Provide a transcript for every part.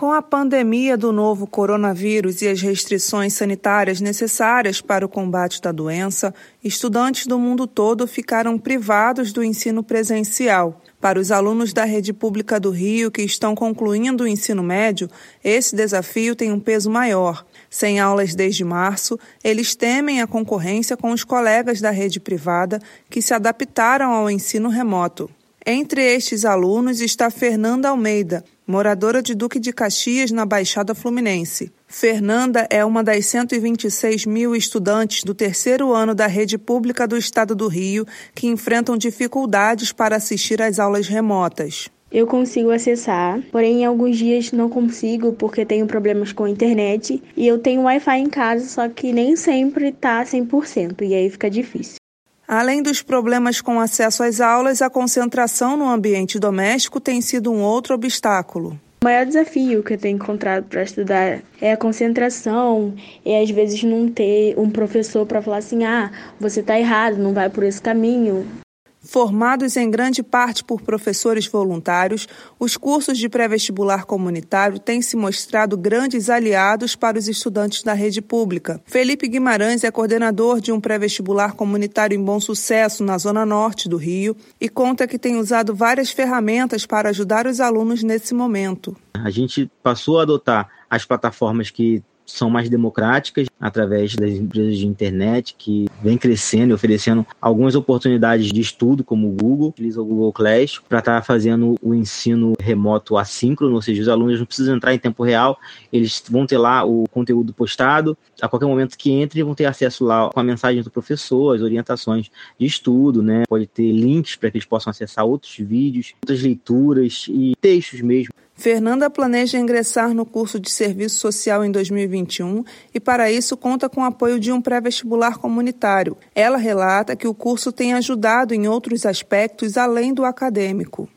Com a pandemia do novo coronavírus e as restrições sanitárias necessárias para o combate da doença, estudantes do mundo todo ficaram privados do ensino presencial. Para os alunos da rede pública do Rio que estão concluindo o ensino médio, esse desafio tem um peso maior. Sem aulas desde março, eles temem a concorrência com os colegas da rede privada que se adaptaram ao ensino remoto. Entre estes alunos está Fernanda Almeida, moradora de Duque de Caxias, na Baixada Fluminense. Fernanda é uma das 126 mil estudantes do terceiro ano da rede pública do estado do Rio que enfrentam dificuldades para assistir às aulas remotas. Eu consigo acessar, porém em alguns dias não consigo porque tenho problemas com a internet e eu tenho Wi-Fi em casa, só que nem sempre tá 100% e aí fica difícil. Além dos problemas com acesso às aulas, a concentração no ambiente doméstico tem sido um outro obstáculo. O maior desafio que eu tenho encontrado para estudar é a concentração e às vezes não ter um professor para falar assim: ah, você está errado, não vai por esse caminho. Formados em grande parte por professores voluntários, os cursos de pré-vestibular comunitário têm se mostrado grandes aliados para os estudantes da rede pública. Felipe Guimarães é coordenador de um pré-vestibular comunitário em bom sucesso na zona norte do Rio e conta que tem usado várias ferramentas para ajudar os alunos nesse momento. A gente passou a adotar as plataformas que são mais democráticas através das empresas de internet que vem crescendo e oferecendo algumas oportunidades de estudo, como o Google, utiliza o Google Class para estar tá fazendo o ensino remoto assíncrono, ou seja, os alunos não precisam entrar em tempo real, eles vão ter lá o conteúdo postado, a qualquer momento que entrem vão ter acesso lá com a mensagem do professor, as orientações de estudo, né? Pode ter links para que eles possam acessar outros vídeos, outras leituras e textos mesmo. Fernanda planeja ingressar no curso de Serviço Social em 2021 e, para isso, conta com o apoio de um pré-vestibular comunitário. Ela relata que o curso tem ajudado em outros aspectos além do acadêmico.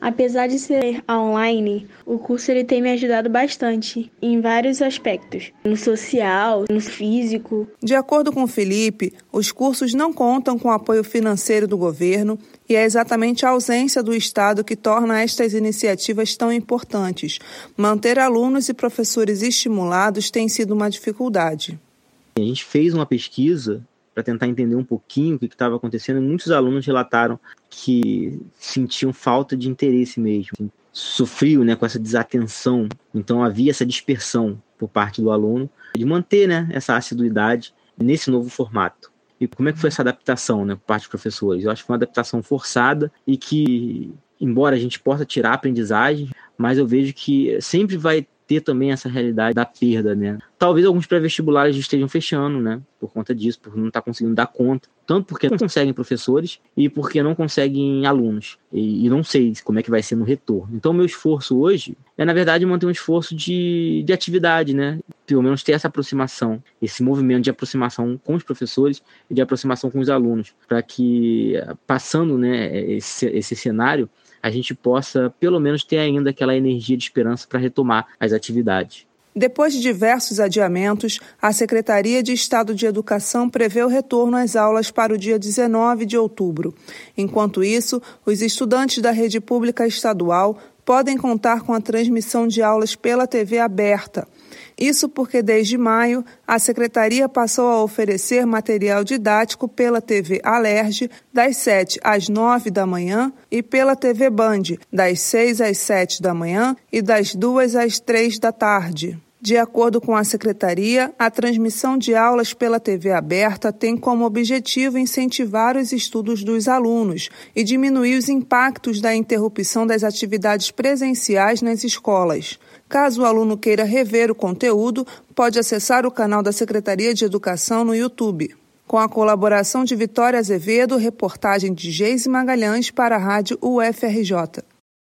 Apesar de ser online, o curso ele tem me ajudado bastante em vários aspectos, no social, no físico. De acordo com Felipe, os cursos não contam com apoio financeiro do governo e é exatamente a ausência do Estado que torna estas iniciativas tão importantes. Manter alunos e professores estimulados tem sido uma dificuldade. A gente fez uma pesquisa para tentar entender um pouquinho o que estava acontecendo. Muitos alunos relataram que sentiam falta de interesse mesmo, assim, sofriam né, com essa desatenção. Então havia essa dispersão por parte do aluno de manter né, essa assiduidade nesse novo formato. E como é que foi essa adaptação né, por parte dos professores? Eu acho que foi uma adaptação forçada e que, embora a gente possa tirar aprendizagem, mas eu vejo que sempre vai ter também essa realidade da perda, né? Talvez alguns pré-vestibulares estejam fechando, né? Por conta disso, por não estar tá conseguindo dar conta. Tanto porque não conseguem professores e porque não conseguem alunos. E, e, não sei como é que vai ser no retorno. Então, meu esforço hoje é, na verdade, manter um esforço de, de atividade, né? Pelo menos ter essa aproximação, esse movimento de aproximação com os professores e de aproximação com os alunos, para que, passando né, esse, esse cenário, a gente possa, pelo menos, ter ainda aquela energia de esperança para retomar as atividades. Depois de diversos adiamentos, a Secretaria de Estado de Educação prevê o retorno às aulas para o dia 19 de outubro. Enquanto isso, os estudantes da rede pública estadual podem contar com a transmissão de aulas pela TV aberta. Isso porque, desde maio, a Secretaria passou a oferecer material didático pela TV Alerge, das 7 às 9 da manhã, e pela TV Band, das 6 às 7 da manhã e das 2 às 3 da tarde. De acordo com a Secretaria, a transmissão de aulas pela TV aberta tem como objetivo incentivar os estudos dos alunos e diminuir os impactos da interrupção das atividades presenciais nas escolas. Caso o aluno queira rever o conteúdo, pode acessar o canal da Secretaria de Educação no YouTube. Com a colaboração de Vitória Azevedo, reportagem de Geise Magalhães para a Rádio UFRJ.